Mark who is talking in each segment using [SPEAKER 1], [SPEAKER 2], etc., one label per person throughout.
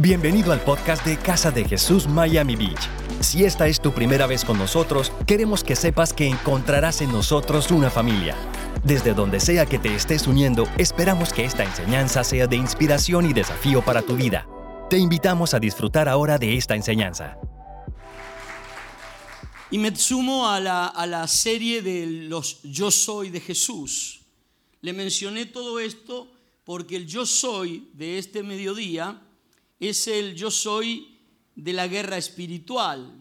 [SPEAKER 1] Bienvenido al podcast de Casa de Jesús Miami Beach. Si esta es tu primera vez con nosotros, queremos que sepas que encontrarás en nosotros una familia. Desde donde sea que te estés uniendo, esperamos que esta enseñanza sea de inspiración y desafío para tu vida. Te invitamos a disfrutar ahora de esta enseñanza.
[SPEAKER 2] Y me sumo a la, a la serie de los Yo Soy de Jesús. Le mencioné todo esto porque el Yo Soy de este mediodía es el yo soy de la guerra espiritual.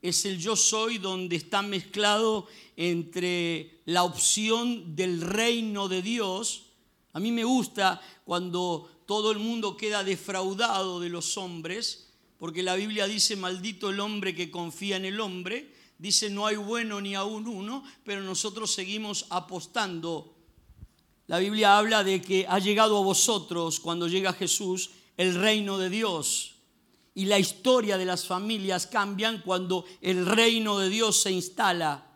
[SPEAKER 2] Es el yo soy donde está mezclado entre la opción del reino de Dios. A mí me gusta cuando todo el mundo queda defraudado de los hombres, porque la Biblia dice, maldito el hombre que confía en el hombre. Dice, no hay bueno ni aún uno, pero nosotros seguimos apostando. La Biblia habla de que ha llegado a vosotros cuando llega Jesús el reino de Dios. Y la historia de las familias cambian cuando el reino de Dios se instala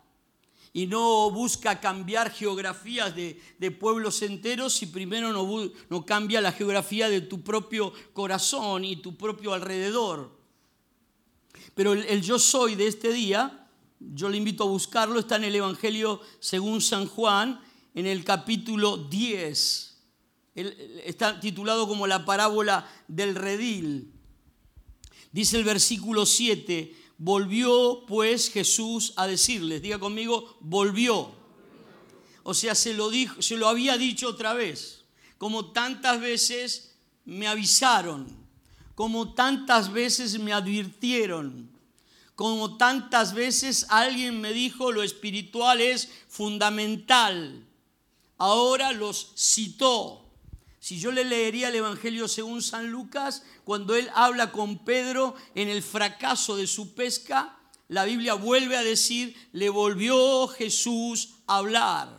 [SPEAKER 2] y no busca cambiar geografías de, pueblos enteros si primero no, no, cambia la geografía de tu propio corazón y tu propio alrededor. Pero el, el, yo soy de este día, yo le invito a buscarlo, está en el Evangelio según San Juan, en el capítulo 10 está titulado como la parábola del redil. Dice el versículo 7, volvió pues Jesús a decirles, diga conmigo, volvió. O sea, se lo, dijo, se lo había dicho otra vez, como tantas veces me avisaron, como tantas veces me advirtieron, como tantas veces alguien me dijo lo espiritual es fundamental. Ahora los citó si yo le leería el Evangelio según San Lucas, cuando él habla con Pedro en el fracaso de su pesca, la Biblia vuelve a decir, le volvió Jesús a hablar.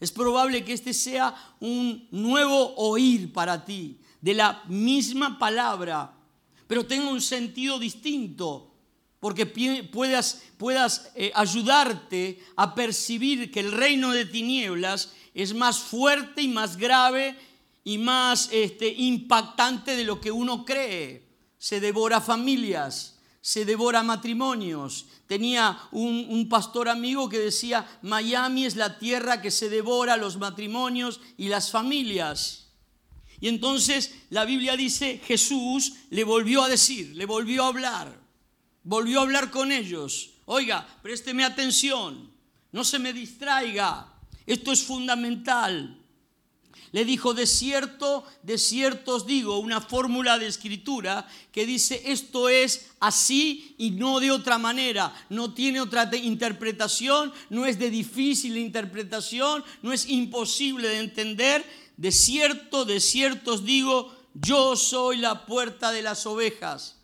[SPEAKER 2] Es probable que este sea un nuevo oír para ti, de la misma palabra, pero tenga un sentido distinto, porque puedas, puedas eh, ayudarte a percibir que el reino de tinieblas es más fuerte y más grave y más este, impactante de lo que uno cree. Se devora familias, se devora matrimonios. Tenía un, un, pastor amigo que decía, Miami es la tierra que se devora los matrimonios y las familias. Y entonces la Biblia dice, Jesús le volvió a decir, le volvió a hablar, volvió a hablar con ellos. Oiga, présteme atención, no se me distraiga, esto es fundamental. Le dijo, de cierto, de cierto os digo, una fórmula de escritura que dice, esto es así y no de otra manera, no tiene otra interpretación, no es de difícil interpretación, no es imposible de entender. De cierto, de cierto os digo, yo soy la puerta de las ovejas.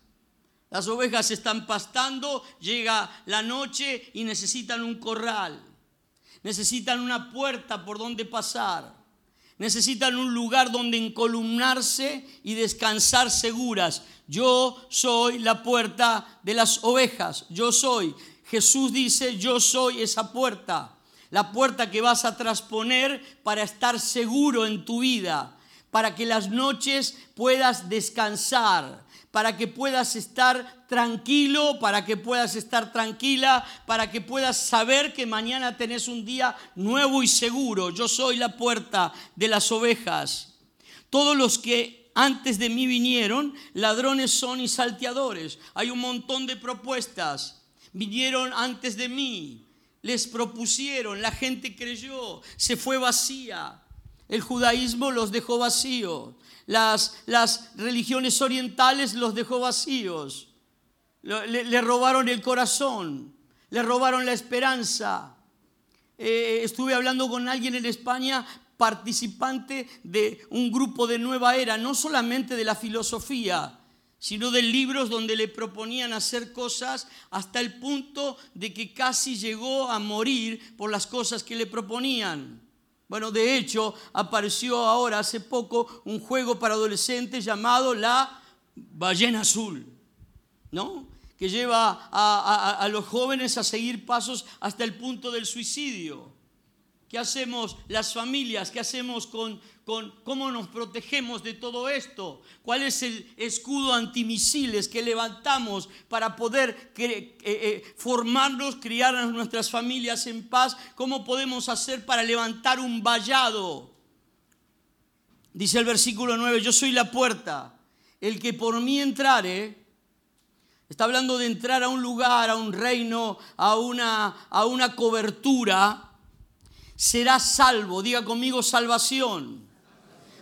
[SPEAKER 2] Las ovejas están pastando, llega la noche y necesitan un corral, necesitan una puerta por donde pasar. Necesitan un lugar donde encolumnarse y descansar seguras. Yo soy la puerta de las ovejas. Yo soy. Jesús dice, yo soy esa puerta. La puerta que vas a trasponer para estar seguro en tu vida. Para que las noches puedas descansar para que puedas estar tranquilo, para que puedas estar tranquila, para que puedas saber que mañana tenés un día nuevo y seguro. Yo soy la puerta de las ovejas. Todos los que antes de mí vinieron, ladrones son y salteadores. Hay un montón de propuestas. Vinieron antes de mí, les propusieron, la gente creyó, se fue vacía. El judaísmo los dejó vacíos las, las religiones orientales los dejó vacíos. Le, robaron el corazón, le robaron la esperanza. Eh, estuve hablando con alguien en España, participante de un grupo de nueva era, no solamente de la filosofía, sino de libros donde le proponían hacer cosas hasta el punto de que casi llegó a morir por las cosas que le proponían. Bueno, de hecho, apareció ahora hace poco un juego para adolescentes llamado la ballena azul, ¿no? Que lleva a, los jóvenes a seguir pasos hasta el punto del suicidio. ¿Qué hacemos las familias? ¿Qué hacemos con, con cómo nos protegemos de todo esto, cuál es el escudo antimisiles que levantamos para poder eh, eh, formarnos, criar nuestras familias en paz, cómo podemos hacer para levantar un vallado. Dice el versículo 9, yo soy la puerta, el que por mí entrare, Está hablando de entrar a un lugar, a un reino, a una, a una cobertura. Será salvo. Diga conmigo salvación.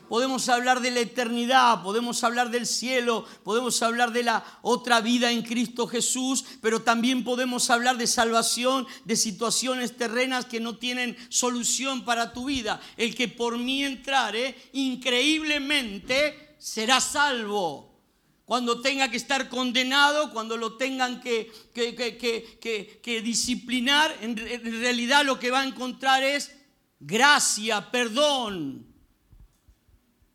[SPEAKER 2] Podemos hablar de la eternidad, podemos hablar del cielo, podemos hablar de la otra vida en Cristo Jesús, pero también podemos hablar de salvación, de situaciones terrenas que no tienen solución para tu vida. El que por mí entrare, increíblemente será salvo cuando tenga que estar condenado, cuando lo tengan que, que, disciplinar, en, realidad lo que va a encontrar es gracia, perdón.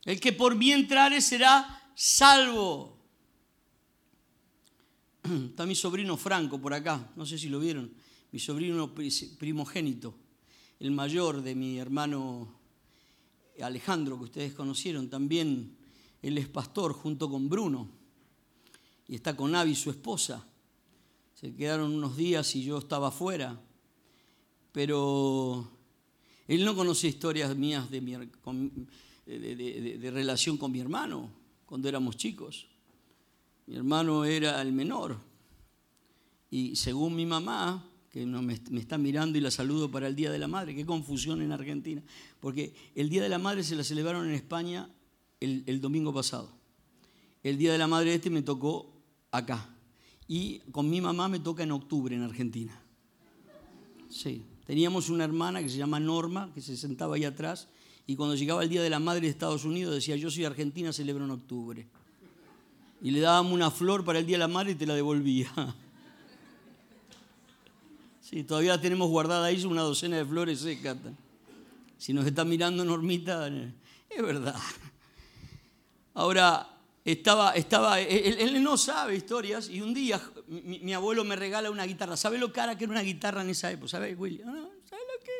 [SPEAKER 2] El que por mí entrare será salvo. Está mi sobrino Franco por acá, no sé si lo vieron, mi sobrino primogénito, el mayor de mi hermano Alejandro, que ustedes conocieron, también él es pastor junto con Bruno y está con Avi, su esposa. Se quedaron unos días y yo estaba afuera, pero él no conoce historias mías de, de, relación con mi hermano cuando éramos chicos. Mi hermano era el menor y según mi mamá, que me, está mirando y la saludo para el Día de la Madre, qué confusión en Argentina, porque el Día de la Madre se la celebraron en España el, el domingo pasado. El Día de la Madre este me tocó acá. Y con mi mamá me toca en octubre en Argentina. Sí, teníamos una hermana que se llama Norma, que se sentaba ahí atrás, y cuando llegaba el Día de la Madre de Estados Unidos decía, yo soy argentina, celebro en octubre. Y le dábamos una flor para el Día de la Madre y te la devolvía. Sí, todavía tenemos guardada ahí una docena de flores secas. Si nos está mirando Normita, es verdad. Ahora, estaba, estaba él, no sabe historias y un día mi, abuelo me regala una guitarra. ¿Sabe lo cara que era una guitarra en esa época? ¿Sabe, William? ¿Sabe lo que?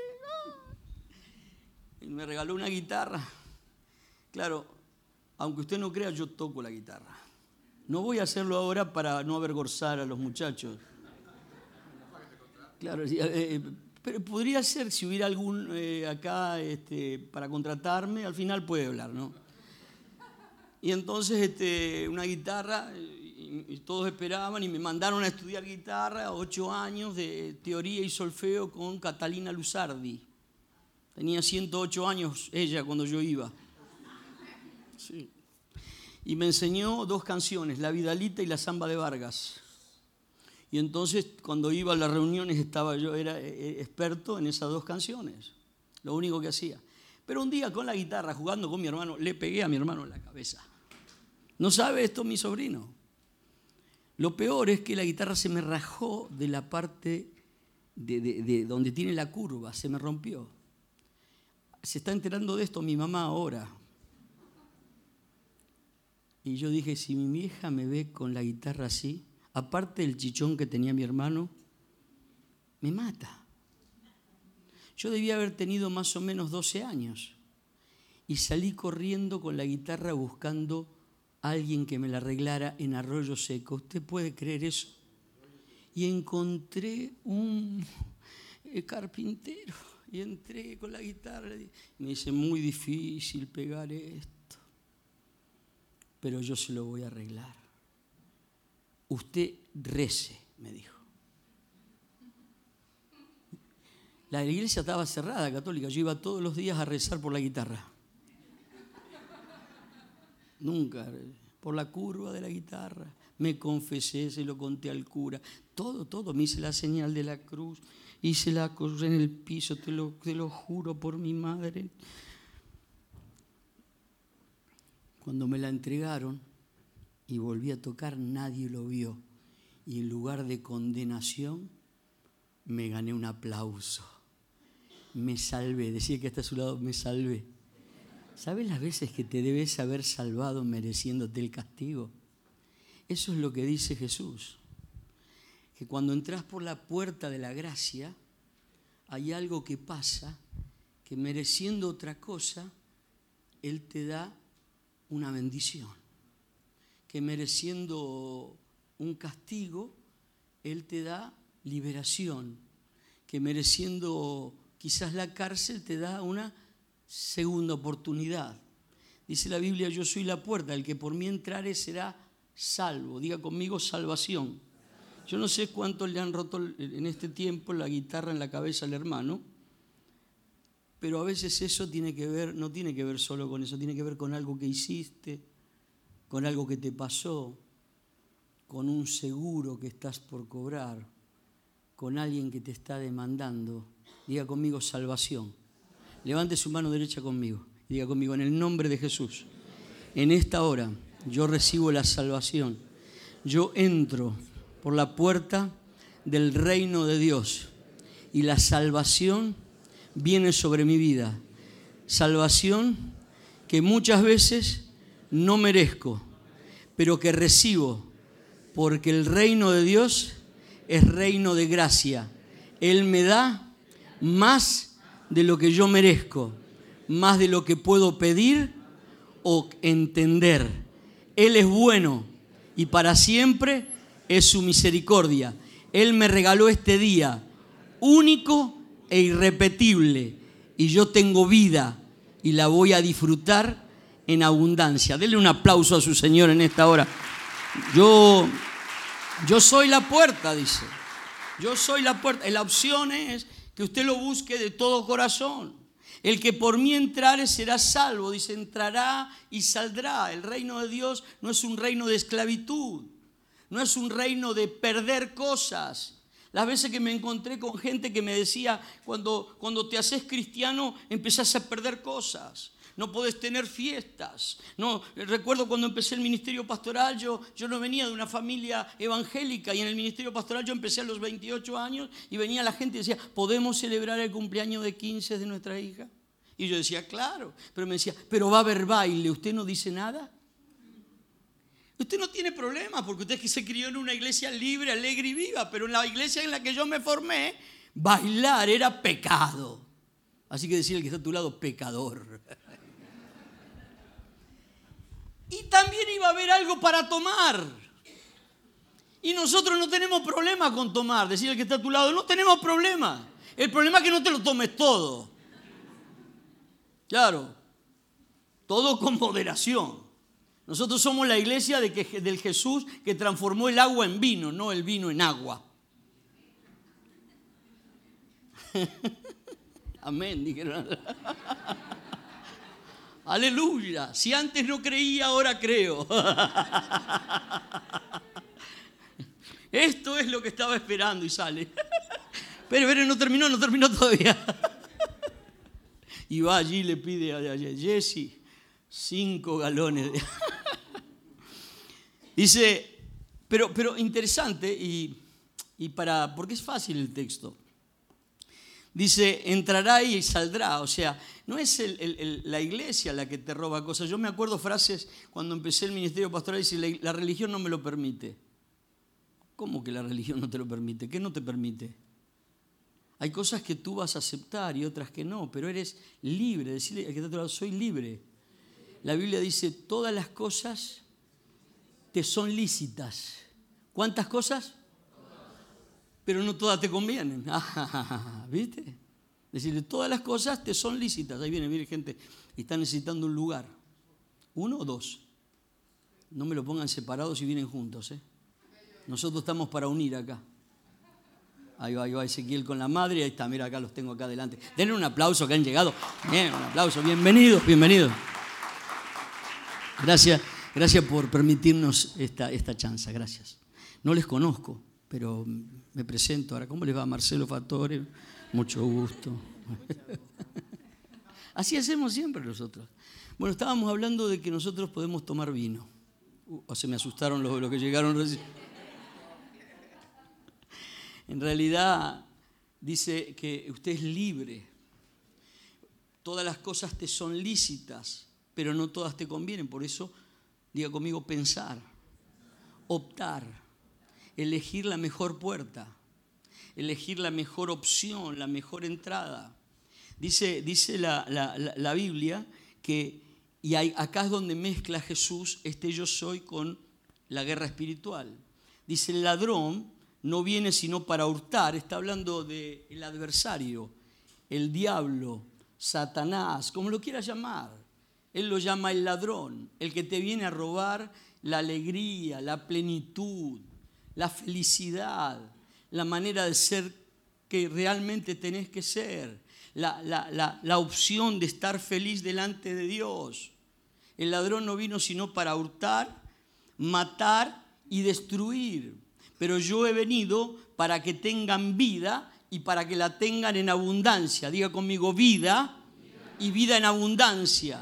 [SPEAKER 2] me regaló una guitarra. Claro, aunque usted no crea, yo toco la guitarra. No voy a hacerlo ahora para no avergonzar a los muchachos. Claro, eh, eh, pero podría ser si hubiera algún eh, acá este, para contratarme, al final puede hablar, ¿no? Y entonces este, una guitarra, y, todos esperaban y me mandaron a estudiar guitarra, ocho años de teoría y solfeo con Catalina Luzardi. Tenía 108 años ella cuando yo iba. Y me enseñó dos canciones, La Vidalita y La Zamba de Vargas. Y entonces cuando iba a las reuniones estaba yo, era eh, eh, experto en esas dos canciones, lo único que hacía. Pero un día con la guitarra, jugando con mi hermano, le pegué a mi hermano en la cabeza. ¿No sabe esto mi sobrino? Lo peor es que la guitarra se me rajó de la parte de, donde tiene la curva, se me rompió. Se está enterando de esto mi mamá ahora. Y yo dije, si mi vieja me ve con la guitarra así, aparte del chichón que tenía mi hermano, me mata. Yo debía haber tenido más o menos 12 años y salí corriendo con la guitarra buscando alguien que me la arreglara en arroyo seco. ¿Usted puede creer eso? Y encontré un eh, carpintero y entré con la guitarra. Y me dice, muy difícil pegar esto, pero yo se lo voy a arreglar. Usted rece, me dijo. La iglesia estaba cerrada, católica. Yo iba todos los días a rezar por la guitarra. Nunca. Por la curva de la guitarra. Me confesé, se lo conté al cura. Todo, todo. Me hice la señal de la cruz. Hice la cruz en el piso, te lo, te lo juro por mi madre. Cuando me la entregaron y volví a tocar, nadie lo vio. Y en lugar de condenación, me gané un aplauso. Me salvé. Decía que hasta a su lado, me salvé. ¿Sabes las veces que te debes haber salvado mereciéndote el castigo? Eso es lo que dice Jesús. Que cuando entras por la puerta de la gracia, hay algo que pasa que mereciendo otra cosa, Él te da una bendición. Que mereciendo un castigo, Él te da liberación. Que mereciendo quizás la cárcel, te da una segunda oportunidad. Dice la Biblia, yo soy la puerta, el que por mí entrare será salvo. Diga conmigo salvación. Yo no sé cuánto le han roto en este tiempo la guitarra en la cabeza al hermano, pero a veces eso tiene que ver, no tiene que ver solo con eso, tiene que ver con algo que hiciste, con algo que te pasó, con un seguro que estás por cobrar, con alguien que te está demandando. Diga conmigo salvación. Levante su mano derecha conmigo. Diga conmigo, en el nombre de Jesús, en esta hora yo recibo la salvación. Yo entro por la puerta del reino de Dios y la salvación viene sobre mi vida. Salvación que muchas veces no merezco, pero que recibo porque el reino de Dios es reino de gracia. Él me da más de lo que yo merezco, más de lo que puedo pedir o entender. Él es bueno y para siempre es su misericordia. Él me regaló este día único e irrepetible y yo tengo vida y la voy a disfrutar en abundancia. Denle un aplauso a su Señor en esta hora. Yo, yo soy la puerta, dice. Yo soy la puerta. La opción es que usted lo busque de todo corazón. El que por mí entrare será salvo, dice, entrará y saldrá. El reino de Dios no es un reino de esclavitud, no es un reino de perder cosas. Las veces que me encontré con gente que me decía, cuando, cuando te haces cristiano empezás a perder cosas no podés tener fiestas. No, recuerdo cuando empecé el ministerio pastoral, yo, yo no venía de una familia evangélica y en el ministerio pastoral yo empecé a los 28 años y venía la gente y decía, ¿podemos celebrar el cumpleaños de 15 de nuestra hija? Y yo decía, claro, pero me decía, pero va a haber baile, ¿usted no dice nada? Usted no tiene problema porque usted se crió en una iglesia libre, alegre y viva, pero en la iglesia en la que yo me formé, bailar era pecado. Así que decía el que está a tu lado, pecador. Y también iba a haber algo para tomar. Y nosotros no tenemos problema con tomar. Decir el que está a tu lado, no tenemos problema. El problema es que no te lo tomes todo. Claro, todo con moderación. Nosotros somos la iglesia de del Jesús que transformó el agua en vino, no el vino en agua. Amén, dijeron. Aleluya. Si antes no creía, ahora creo. Esto es lo que estaba esperando y sale. Pero, pero no terminó, no terminó todavía. Y va allí y le pide a Jesse cinco galones de... Dice, pero, pero interesante y, y para, porque es fácil el texto dice, entrará y saldrá. O sea, no es la iglesia la que te roba cosas. Yo me acuerdo frases cuando empecé el ministerio pastoral, dice, la, la religión no me lo permite. ¿Cómo que la religión no te lo permite? ¿Qué no te permite? Hay cosas que tú vas a aceptar y otras que no, pero eres libre. Decirle al que está lado, soy libre. La Biblia dice, todas las cosas te son lícitas. ¿Cuántas cosas? Pero no todas te convienen. ¿Viste? Decirle, todas las cosas te son lícitas. Ahí viene, viene gente y está necesitando un lugar. ¿Uno o dos? No me lo pongan separados y vienen juntos. ¿eh? Nosotros estamos para unir acá. Ahí va, ahí va Ezequiel con la madre. Ahí está, mira, acá los tengo acá adelante. Denle un aplauso que han llegado. Bien, un aplauso. Bienvenidos, bienvenidos. Gracias, gracias por permitirnos esta, esta chance. Gracias. No les conozco, pero me presento ahora. ¿Cómo les va Marcelo Fattore? Mucho gusto. Así hacemos siempre nosotros. Bueno, estábamos hablando de que nosotros podemos tomar vino. Uh, o se me asustaron los, que llegaron recién. En realidad dice que usted es libre. Todas las cosas te son lícitas, pero no todas te convienen. Por eso, diga conmigo, pensar, optar elegir la mejor puerta, elegir la mejor opción, la mejor entrada. Dice, dice la, Biblia que Y acá es donde mezcla Jesús este yo soy con la guerra espiritual. Dice, el ladrón no viene sino para hurtar, está hablando del adversario, el diablo, Satanás, como lo quiera llamar. Él lo llama el ladrón, el que te viene a robar la alegría, la plenitud, la felicidad, la manera de ser que realmente tenés que ser, la, opción de estar feliz delante de Dios. El ladrón no vino sino para hurtar, matar y destruir. Pero yo he venido para que tengan vida y para que la tengan en abundancia. Diga conmigo vida y vida en abundancia.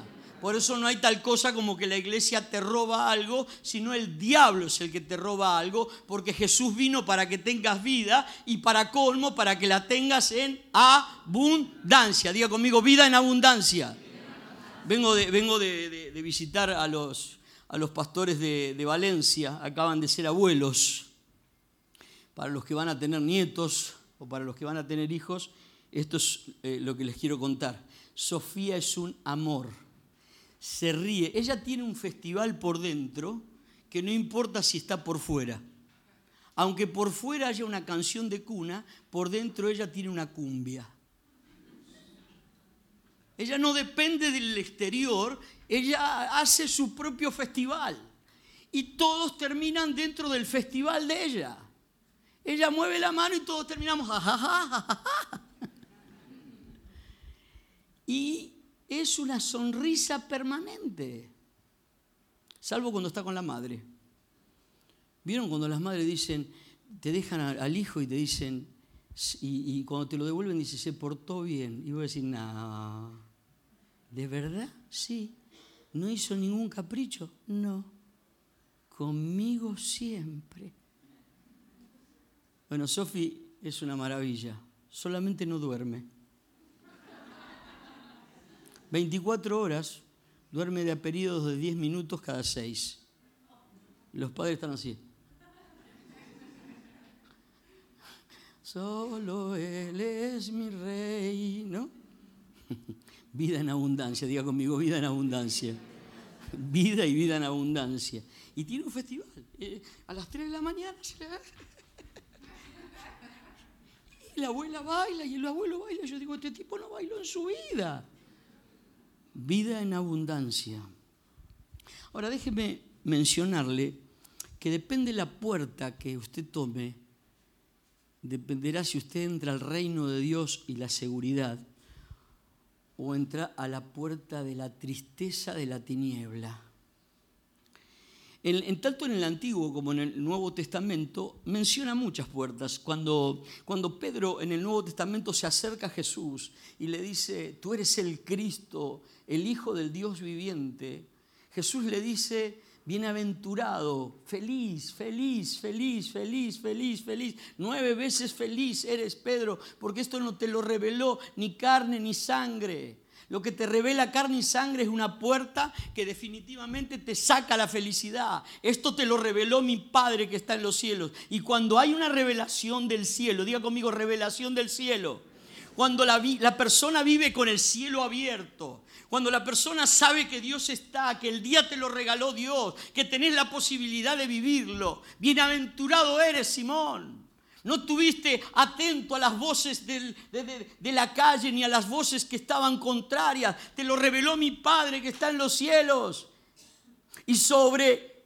[SPEAKER 2] Por eso no hay tal cosa como que la iglesia te roba algo, sino el diablo es el que te roba algo, porque Jesús vino para que tengas vida y para colmo, para que la tengas en abundancia. Diga conmigo, vida en abundancia. Vengo de, visitar a los, a los pastores de, Valencia, acaban de ser abuelos. Para los que van a tener nietos o para los que van a tener hijos, esto es eh, lo que les quiero contar. Sofía es un amor se ríe. Ella tiene un festival por dentro que no importa si está por fuera. Aunque por fuera haya una canción de cuna, por dentro ella tiene una cumbia. Ella no depende del exterior, ella hace su propio festival. Y todos terminan dentro del festival de ella. Ella mueve la mano y todos terminamos. y es una sonrisa permanente, salvo cuando está con la madre. ¿Vieron cuando las madres dicen, te dejan al hijo y te dicen, y, cuando te lo devuelven dice, se portó bien? Y vos decís, no, ¿de verdad? Sí. ¿No hizo ningún capricho? No. Conmigo siempre. Bueno, Sofi es una maravilla, solamente no duerme. 24 horas, duerme de a de 10 minutos cada 6. Los padres están así. Solo Él es mi rey, ¿no? Vida en abundancia, diga conmigo, vida en abundancia. Vida y vida en abundancia. Y tiene un festival. Eh, a las 3 de la mañana Y la abuela baila y el abuelo baila. Yo digo, este tipo no bailó en su vida vida en abundancia. Ahora déjeme mencionarle que depende la puerta que usted tome, dependerá si usted entra al reino de Dios y la seguridad o entra a la puerta de la tristeza de la tiniebla. En, tanto en el Antiguo como en el Nuevo Testamento menciona muchas puertas. Cuando, cuando Pedro en el Nuevo Testamento se acerca a Jesús y le dice, tú eres el Cristo, el Hijo del Dios viviente, Jesús le dice, bienaventurado, feliz, feliz, feliz, feliz, feliz, feliz. Nueve veces feliz eres, Pedro, porque esto no te lo reveló ni carne ni sangre. Lo que te revela carne y sangre es una puerta que definitivamente te saca la felicidad. Esto te lo reveló mi Padre que está en los cielos. Y cuando hay una revelación del cielo, diga conmigo revelación del cielo, cuando la, la persona vive con el cielo abierto, cuando la persona sabe que Dios está, que el día te lo regaló Dios, que tenés la posibilidad de vivirlo. Bienaventurado eres, Simón. No tuviste atento a las voces de, de, la calle ni a las voces que estaban contrarias. Te lo reveló mi Padre que está en los cielos. Y sobre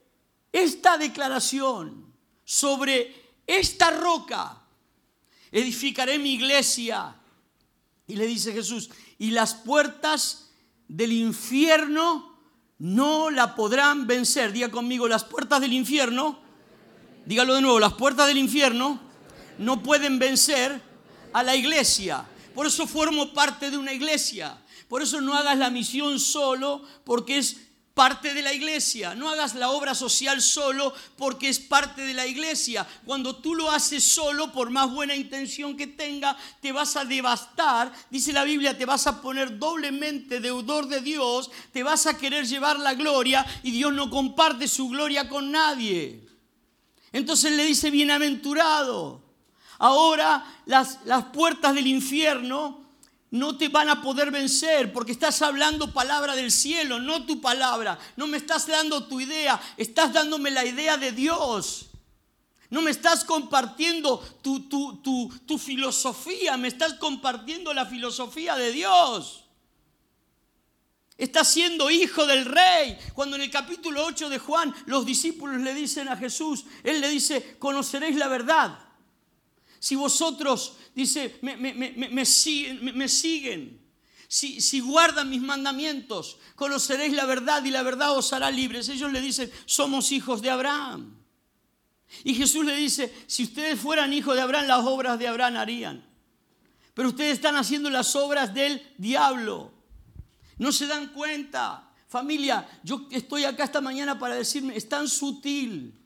[SPEAKER 2] esta declaración, sobre esta roca, edificaré mi iglesia. Y le dice Jesús, y las puertas del infierno no la podrán vencer. Diga conmigo, las puertas del infierno, dígalo de nuevo, las puertas del infierno no pueden vencer a la iglesia. Por eso formo parte de una iglesia. Por eso no hagas la misión solo porque es parte de la iglesia. No hagas la obra social solo porque es parte de la iglesia. Cuando tú lo haces solo, por más buena intención que tenga, te vas a devastar. Dice la Biblia, te vas a poner doblemente deudor de Dios, te vas a querer llevar la gloria y Dios no comparte su gloria con nadie. Entonces le dice, bienaventurado. Ahora las, puertas del infierno no te van a poder vencer porque estás hablando palabra del cielo, no tu palabra. No me estás dando tu idea, estás dándome la idea de Dios. No me estás compartiendo tu, tu, filosofía, me estás compartiendo la filosofía de Dios. Estás siendo hijo del rey. Cuando en el capítulo 8 de Juan los discípulos le dicen a Jesús, Él le dice, conoceréis la verdad. Si vosotros dice, me, siguen, Si, si, guardan mis mandamientos, conoceréis la verdad y la verdad os hará libres. Ellos le dicen, somos hijos de Abraham. Y Jesús le dice, si ustedes fueran hijos de Abraham, las obras de Abraham harían. Pero ustedes están haciendo las obras del diablo. No se dan cuenta. Familia, yo estoy acá esta mañana para decirme, es tan sutil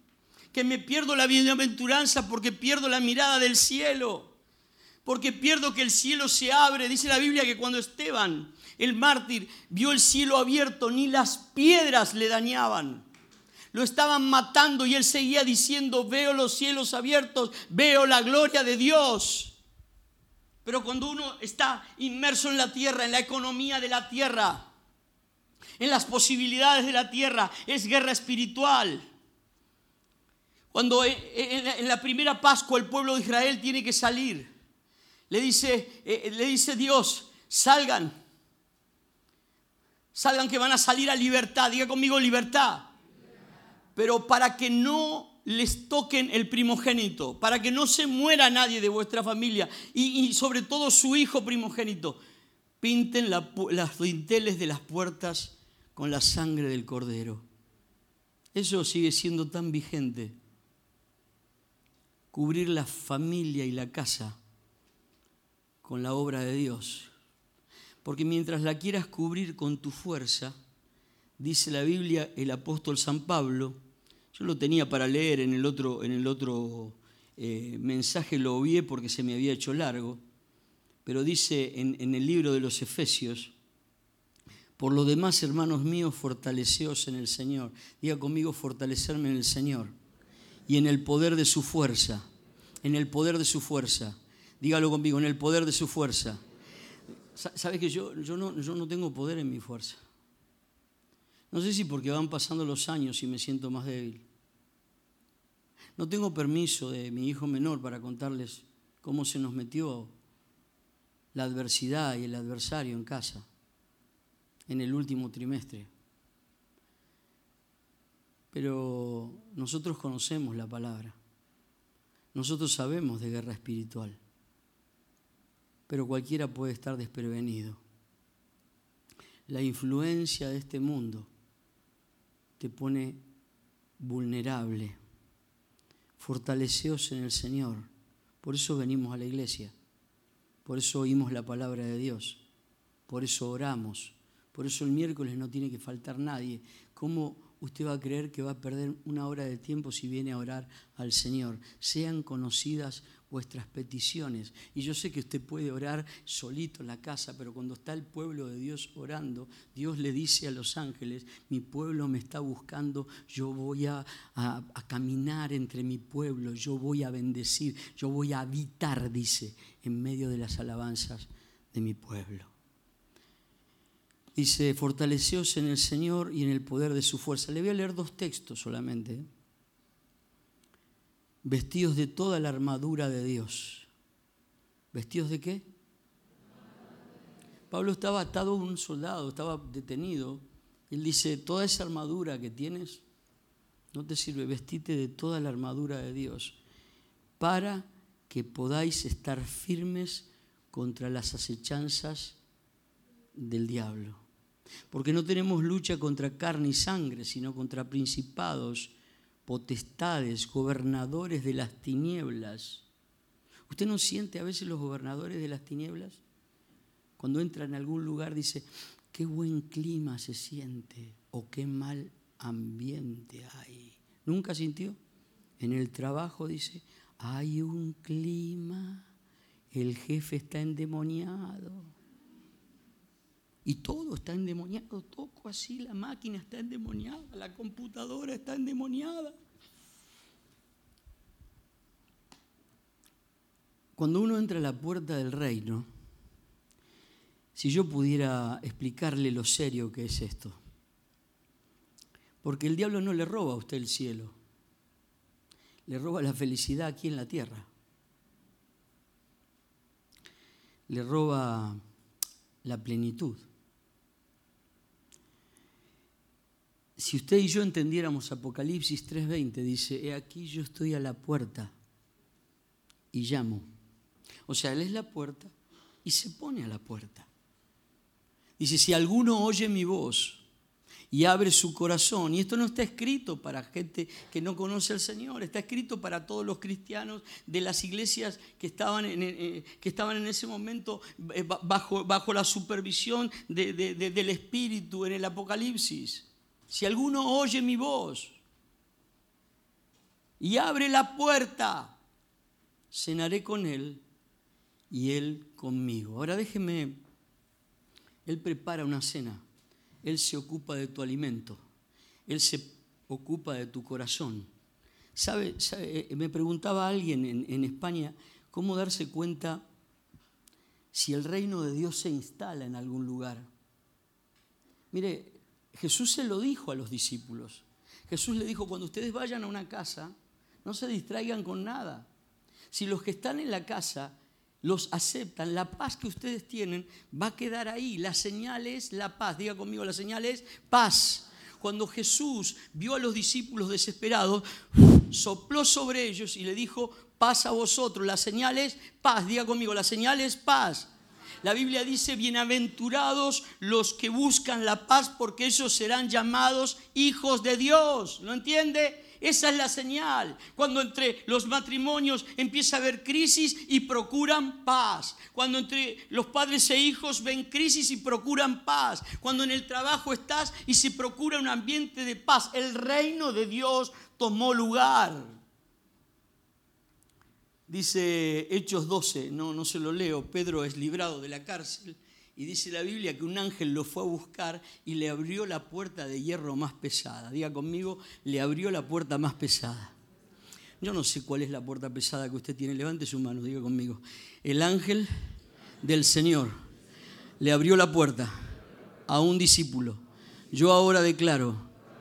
[SPEAKER 2] que me pierdo la bienaventuranza porque pierdo la mirada del cielo porque pierdo que el cielo se abre. Dice la Biblia que cuando Esteban, el mártir, vio el cielo abierto, ni las piedras le dañaban. Lo estaban matando y él seguía diciendo, veo los cielos abiertos, veo la gloria de Dios. Pero cuando uno está inmerso en la tierra, en la economía de la tierra, en las posibilidades de la tierra, es guerra espiritual. Cuando en la primera Pascua el pueblo de Israel tiene que salir, le dice, eh, le dice Dios, salgan, salgan que van a salir a libertad, diga conmigo libertad, pero para que no les toquen el primogénito, para que no se muera nadie de vuestra familia y, sobre todo su hijo primogénito, pinten las dinteles de las puertas con la sangre del cordero. Eso sigue siendo tan vigente. Cubrir la familia y la casa con la obra de Dios. Porque mientras la quieras cubrir con tu fuerza, dice la Biblia el apóstol San Pablo, yo lo tenía para leer en el otro, en el otro eh, mensaje, lo oí porque se me había hecho largo, pero dice en, en el libro de los Efesios, por lo demás, hermanos míos, fortaleceos en el Señor. Diga conmigo, fortalecerme en el Señor. Y en el poder de su fuerza. En el poder de su fuerza. Dígalo conmigo, en el poder de su fuerza. ¿Sabes que yo, yo, no, yo no tengo poder en mi fuerza? No sé si porque van pasando los años y me siento más débil. No tengo permiso de mi hijo menor para contarles cómo se nos metió la adversidad y el adversario en casa en el último trimestre. Pero nosotros conocemos la palabra. Nosotros sabemos de guerra espiritual pero cualquiera puede estar desprevenido. La influencia de este mundo te pone vulnerable. Fortaleceos en el Señor. Por eso venimos a la iglesia. Por eso oímos la palabra de Dios. Por eso oramos. Por eso el miércoles no tiene que faltar nadie. ¿Cómo usted va a creer que va a perder una hora de tiempo si viene a orar al Señor? Sean conocidas vuestras peticiones. Y yo sé que usted puede orar solito en la casa, pero cuando está el pueblo de Dios orando, Dios le dice a los ángeles, mi pueblo me está buscando, yo voy a, caminar entre mi pueblo, yo voy a bendecir, yo voy a habitar, dice, en medio de las alabanzas de mi pueblo. Dice, fortaleceos en el Señor y en el poder de su fuerza. Le voy a leer dos textos solamente. vestidos de toda la armadura de Dios. ¿Vestidos de qué? Pablo estaba atado a un soldado, estaba detenido. Él dice, toda esa armadura que tienes no te sirve, vestite de toda la armadura de Dios para que podáis estar firmes contra las acechanzas del diablo. Porque no tenemos lucha contra carne y sangre, sino contra principados, potestades, gobernadores de las tinieblas. ¿Usted no siente a veces los gobernadores de las tinieblas? Cuando entra en algún lugar dice, qué buen clima se siente o qué mal ambiente hay. ¿Nunca sintió? En el trabajo dice, hay un clima, el jefe está endemoniado. Y todo está endemoniado. Toco así, la máquina está endemoniada, la computadora está endemoniada. Cuando uno entra a la puerta del reino, si yo pudiera explicarle lo serio que es esto. Porque el diablo no le roba a usted el cielo, le roba la felicidad aquí en la tierra. Le roba la plenitud. Si usted y yo entendiéramos Apocalipsis 3:20, dice, he aquí yo estoy a la puerta y llamo. O sea, Él es la puerta y se pone a la puerta. Dice, si alguno oye mi voz y abre su corazón, y esto no está escrito para gente que no conoce al Señor, está escrito para todos los cristianos de las iglesias que estaban en, eh, que estaban en ese momento eh, bajo, bajo la supervisión del Espíritu en el Apocalipsis. Si alguno oye mi voz y abre la puerta, cenaré con él y él conmigo. Ahora déjeme él prepara una cena, Él se ocupa de tu alimento, Él se ocupa de tu corazón. ¿Sabe? Eh, me preguntaba alguien en, en España cómo darse cuenta si el reino de Dios se instala en algún lugar. Mire, Jesús se lo dijo a los discípulos. Jesús le dijo, cuando ustedes vayan a una casa, no se distraigan con nada. Si los que están en la casa los aceptan, la paz que ustedes tienen va a quedar ahí. La señal es la paz. Diga conmigo, la señal es paz. Cuando Jesús vio a los discípulos desesperados, sopló sobre ellos y le dijo, paz a vosotros. La señal es paz. Diga conmigo, la señal es paz. La Biblia dice, bienaventurados los que buscan la paz porque ellos serán llamados hijos de Dios. ¿Lo entiende? Esa es la señal. Cuando entre los matrimonios empieza a haber crisis y procuran paz. Cuando entre los padres e hijos ven crisis y procuran paz. Cuando en el trabajo estás y se procura un ambiente de paz. El reino de Dios tomó lugar. Dice Hechos 12, no, no se lo leo, Pedro es librado de la cárcel y dice la Biblia que un ángel lo fue a buscar y le abrió la puerta de hierro más pesada. Diga conmigo, le abrió la puerta más pesada. Yo no sé cuál es la puerta pesada que usted tiene. Levante su mano, diga conmigo. El ángel del Señor le abrió la puerta a un discípulo. Yo ahora declaro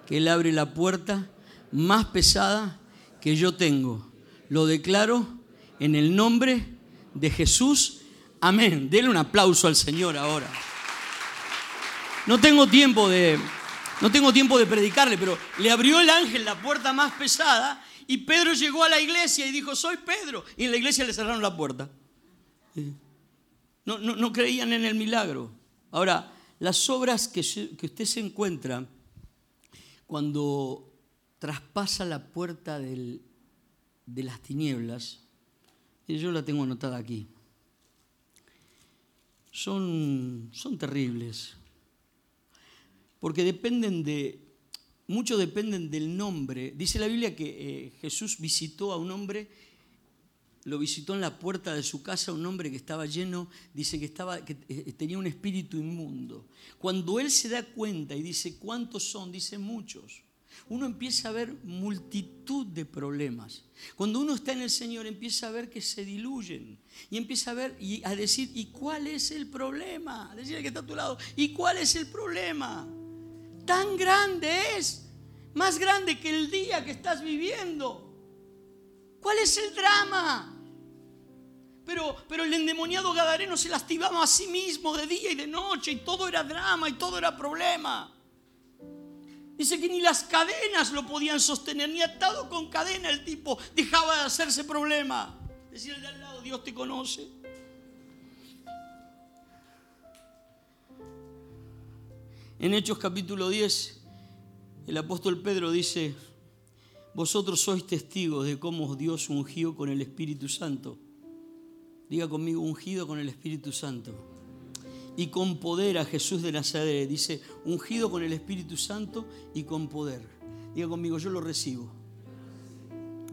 [SPEAKER 2] que Él abre la puerta más pesada que yo tengo. Lo declaro en el nombre de Jesús Amén. Denle un aplauso al Señor ahora. No tengo tiempo de, no tengo tiempo de predicarle, pero le abrió el ángel la puerta más pesada y Pedro llegó a la iglesia y dijo, soy Pedro. Y en la iglesia le cerraron la puerta. No, no, creían en el milagro. Ahora, las obras que, que usted se encuentra cuando traspasa la puerta de las tinieblas, y yo la tengo anotada aquí son, son terribles. Porque dependen de, muchos dependen del nombre. Dice la Biblia que eh, Jesús visitó a un hombre, lo visitó en la puerta de su casa, un hombre que estaba lleno, dice que, estaba, que eh, tenía un espíritu inmundo. Cuando él se da cuenta y dice, ¿cuántos son? Dice muchos uno empieza a ver multitud de problemas. Cuando uno está en el Señor empieza a ver que se diluyen y empieza a ver y a decir, ¿y cuál es el problema? A decir que está a tu lado, ¿y cuál es el problema? Tan grande es, más grande que el día que estás viviendo. ¿Cuál es el drama? Pero, pero el endemoniado Gadareno se lastimaba a sí mismo de día y de noche y todo era drama y todo era problema. Dice que ni las cadenas lo podían sostener, ni atado con cadena el tipo dejaba de hacerse problema. Decía el de al lado, Dios te conoce. En Hechos capítulo 10, el apóstol Pedro dice, vosotros sois testigos de cómo Dios ungió con el Espíritu Santo. Diga conmigo, ungido con el Espíritu Santo y con poder a Jesús de Nazaret. Dice, ungido con el Espíritu Santo y con poder. Diga conmigo, yo lo recibo.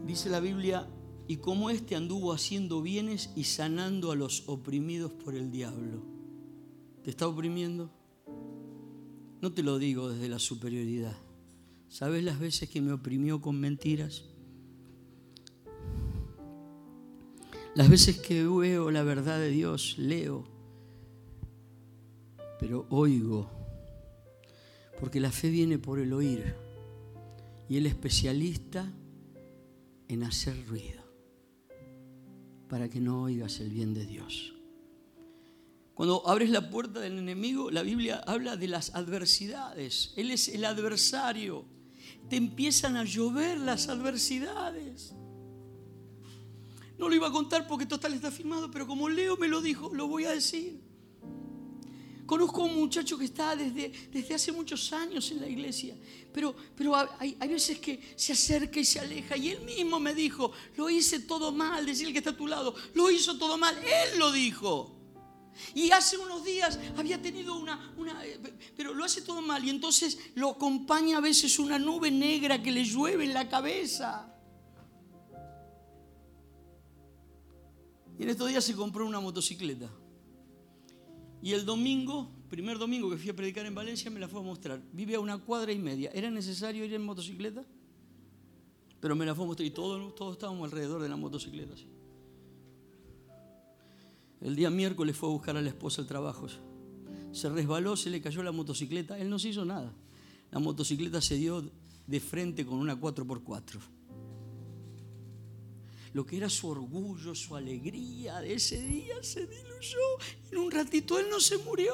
[SPEAKER 2] Dice la Biblia, y como éste anduvo haciendo bienes y sanando a los oprimidos por el diablo. ¿Te está oprimiendo? No te lo digo desde la superioridad. ¿Sabes las veces que me oprimió con mentiras? Las veces que veo la verdad de Dios, leo pero oigo, porque la fe viene por el oír, y el especialista en hacer ruido, para que no oigas el bien de Dios. Cuando abres la puerta del enemigo, la Biblia habla de las adversidades. Él es el adversario. Te empiezan a llover las adversidades. No lo iba a contar porque total está firmado, pero como Leo me lo dijo, lo voy a decir. Conozco a un muchacho que está desde, desde hace muchos años en la iglesia, pero, pero hay, hay, veces que se acerca y se aleja. Y él mismo me dijo, lo hice todo mal, decir que está a tu lado, lo hizo todo mal, él lo dijo. Y hace unos días había tenido una, una, eh, pero lo hace todo mal y entonces lo acompaña a veces una nube negra que le llueve en la cabeza. Y en estos días se compró una motocicleta. Y el domingo, primer domingo que fui a predicar en Valencia, me la fue a mostrar. Vive a una cuadra y media. ¿Era necesario ir en motocicleta? Pero me la fue a mostrar y todos, todos estábamos alrededor de la motocicleta. El día miércoles fue a buscar a la esposa al trabajo. Se resbaló, se le cayó la motocicleta. Él no se hizo nada. La motocicleta se dio de frente con una 4x4. Lo que era su orgullo, su alegría de ese día se diluyó. En un ratito él no se murió.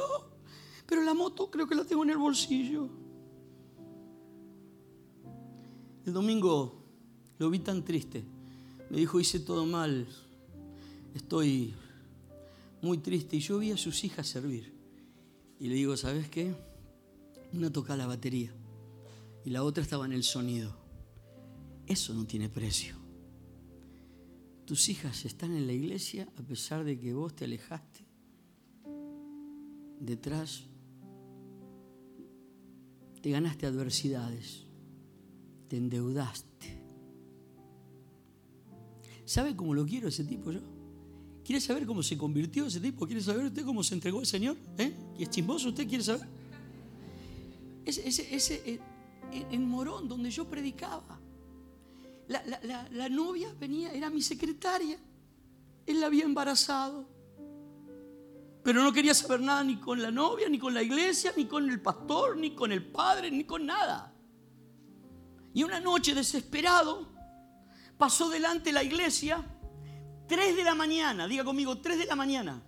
[SPEAKER 2] Pero la moto creo que la tengo en el bolsillo. El domingo lo vi tan triste. Me dijo, hice todo mal. Estoy muy triste y yo vi a sus hijas servir. Y le digo, ¿sabes qué? Una toca la batería y la otra estaba en el sonido. Eso no tiene precio. Tus hijas están en la iglesia a pesar de que vos te alejaste. Detrás te ganaste adversidades, te endeudaste. ¿Sabe cómo lo quiero ese tipo yo? ¿Quiere saber cómo se convirtió ese tipo? ¿Quiere saber usted cómo se entregó al Señor? ¿Eh? ¿Y es chismoso usted? ¿Quiere saber? Ese, ese, ese en Morón, donde yo predicaba, la, la, la, novia venía, era mi secretaria. Él la había embarazado. Pero no quería saber nada ni con la novia, ni con la iglesia, ni con el pastor, ni con el padre, ni con nada. Y una noche desesperado pasó delante la iglesia 3 de la mañana, diga conmigo, 3 de la mañana.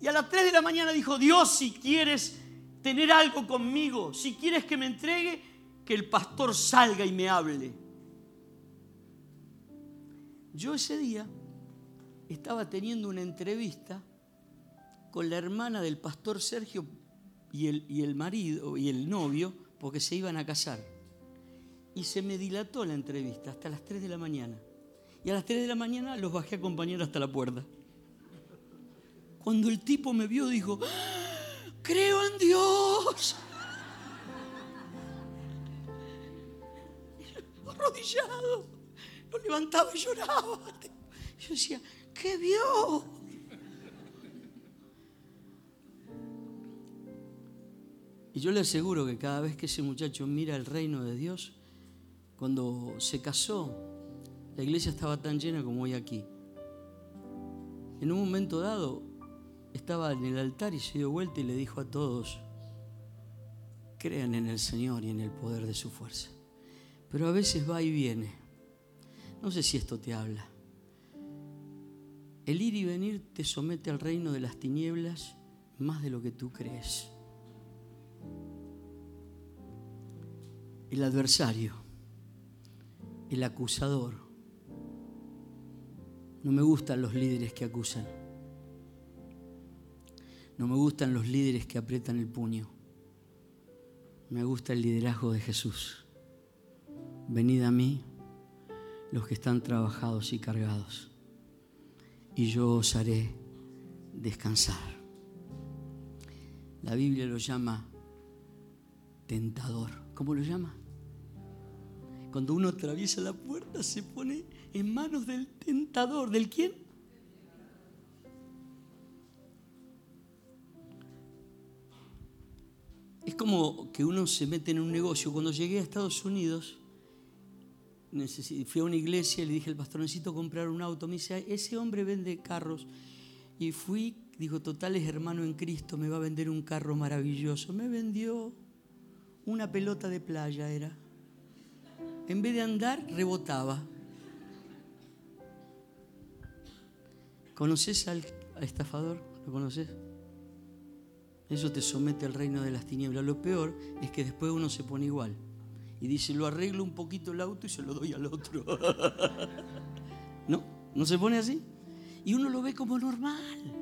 [SPEAKER 2] Y a las 3 de la mañana dijo, Dios, si quieres tener algo conmigo, si quieres que me entregue, que el pastor salga y me hable. Yo ese día estaba teniendo una entrevista con la hermana del pastor Sergio y el, y el marido y el novio, porque se iban a casar. Y se me dilató la entrevista hasta las 3 de la mañana. Y a las 3 de la mañana los bajé a acompañar hasta la puerta. Cuando el tipo me vio, dijo, creo en Dios. Arrodillado, lo levantaba y lloraba. Yo decía, ¿qué vio? Y yo le aseguro que cada vez que ese muchacho mira el reino de Dios, cuando se casó, la iglesia estaba tan llena como hoy aquí. En un momento dado, estaba en el altar y se dio vuelta y le dijo a todos, crean en el Señor y en el poder de su fuerza. Pero a veces va y viene. No sé si esto te habla. El ir y venir te somete al reino de las tinieblas más de lo que tú crees. El adversario, el acusador, no me gustan los líderes que acusan. No me gustan los líderes que aprietan el puño. Me gusta el liderazgo de Jesús. Venid a mí los que están trabajados y cargados, y yo os haré descansar. La Biblia lo llama tentador. ¿Cómo lo llama? Cuando uno atraviesa la puerta se pone en manos del tentador. ¿Del quién? Es como que uno se mete en un negocio. Cuando llegué a Estados Unidos, fui a una iglesia y le dije al pastor, necesito comprar un auto. Me dice, ese hombre vende carros. Y fui Dijo, total es hermano en Cristo, me va a vender un carro maravilloso. Me vendió una pelota de playa, era. En vez de andar, rebotaba. ¿Conoces al, estafador? ¿Lo conoces? Eso te somete al reino de las tinieblas. Lo peor es que después uno se pone igual. Y dice, lo arreglo un poquito el auto y se lo doy al otro. ¿No? ¿No se pone así? Y uno lo ve como normal.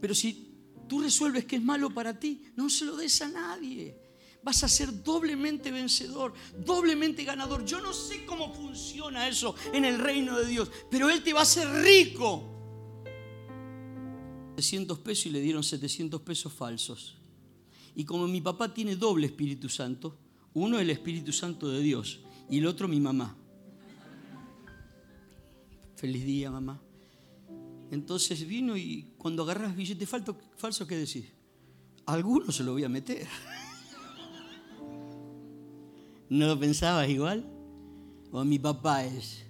[SPEAKER 2] Pero si tú resuelves que es malo para ti, no se lo des a nadie. Vas a ser doblemente vencedor, doblemente ganador. Yo no sé cómo funciona eso en el reino de Dios, pero Él te va a hacer rico. 700 pesos y le dieron 700 pesos falsos. Y como mi papá tiene doble Espíritu Santo, uno el Espíritu Santo de Dios y el otro mi mamá. Feliz día, mamá. Entonces vino y cuando agarras billete falso, falso ¿qué decís? Alguno se lo voy a meter. ¿No lo pensabas igual? O mi papá es.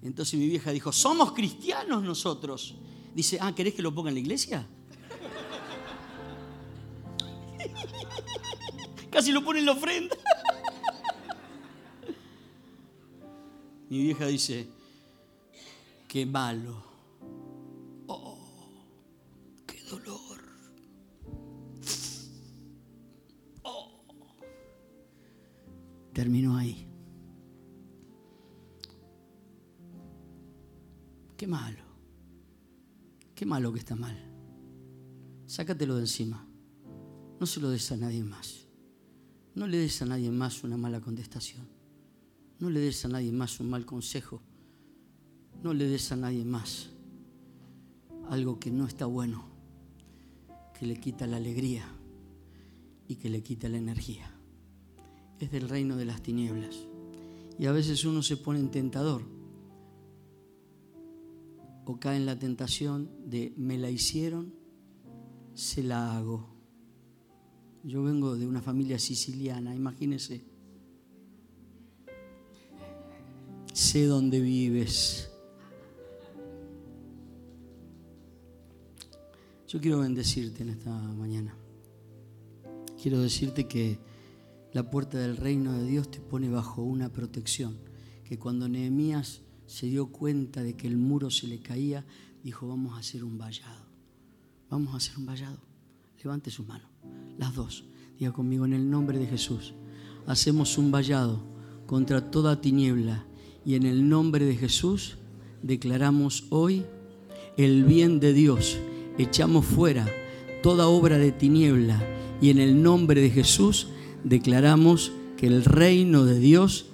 [SPEAKER 2] Entonces mi vieja dijo, somos cristianos nosotros. Dice, ah, ¿querés que lo ponga en la iglesia? Casi lo pone en la ofrenda. mi vieja dice, qué malo. terminó ahí. Qué malo. Qué malo que está mal. Sácatelo de encima. No se lo des a nadie más. No le des a nadie más una mala contestación. No le des a nadie más un mal consejo. No le des a nadie más algo que no está bueno, que le quita la alegría y que le quita la energía es del reino de las tinieblas. Y a veces uno se pone en tentador o cae en la tentación de me la hicieron, se la hago. Yo vengo de una familia siciliana, imagínese. Sé dónde vives. Yo quiero bendecirte en esta mañana. Quiero decirte que la puerta del reino de Dios te pone bajo una protección. Que cuando Nehemías se dio cuenta de que el muro se le caía, dijo, vamos a hacer un vallado. Vamos a hacer un vallado. Levante su mano. Las dos. Diga conmigo en el nombre de Jesús. Hacemos un vallado contra toda tiniebla. Y en el nombre de Jesús declaramos hoy el bien de Dios. Echamos fuera toda obra de tiniebla. Y en el nombre de Jesús declaramos que el reino de Dios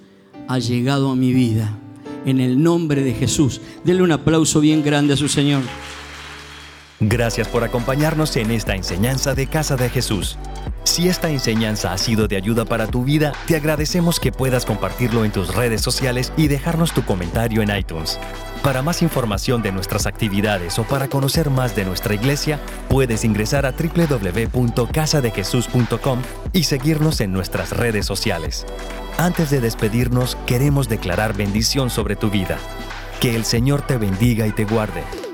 [SPEAKER 2] ha llegado a mi vida. En el nombre de Jesús. Denle un aplauso bien grande a su Señor.
[SPEAKER 1] Gracias por acompañarnos en esta enseñanza de Casa de Jesús. Si esta enseñanza ha sido de ayuda para tu vida, te agradecemos que puedas compartirlo en tus redes sociales y dejarnos tu comentario en iTunes. Para más información de nuestras actividades o para conocer más de nuestra iglesia, puedes ingresar a www.casadejesús.com y seguirnos en nuestras redes sociales. Antes de despedirnos, queremos declarar bendición sobre tu vida. Que el Señor te bendiga y te guarde,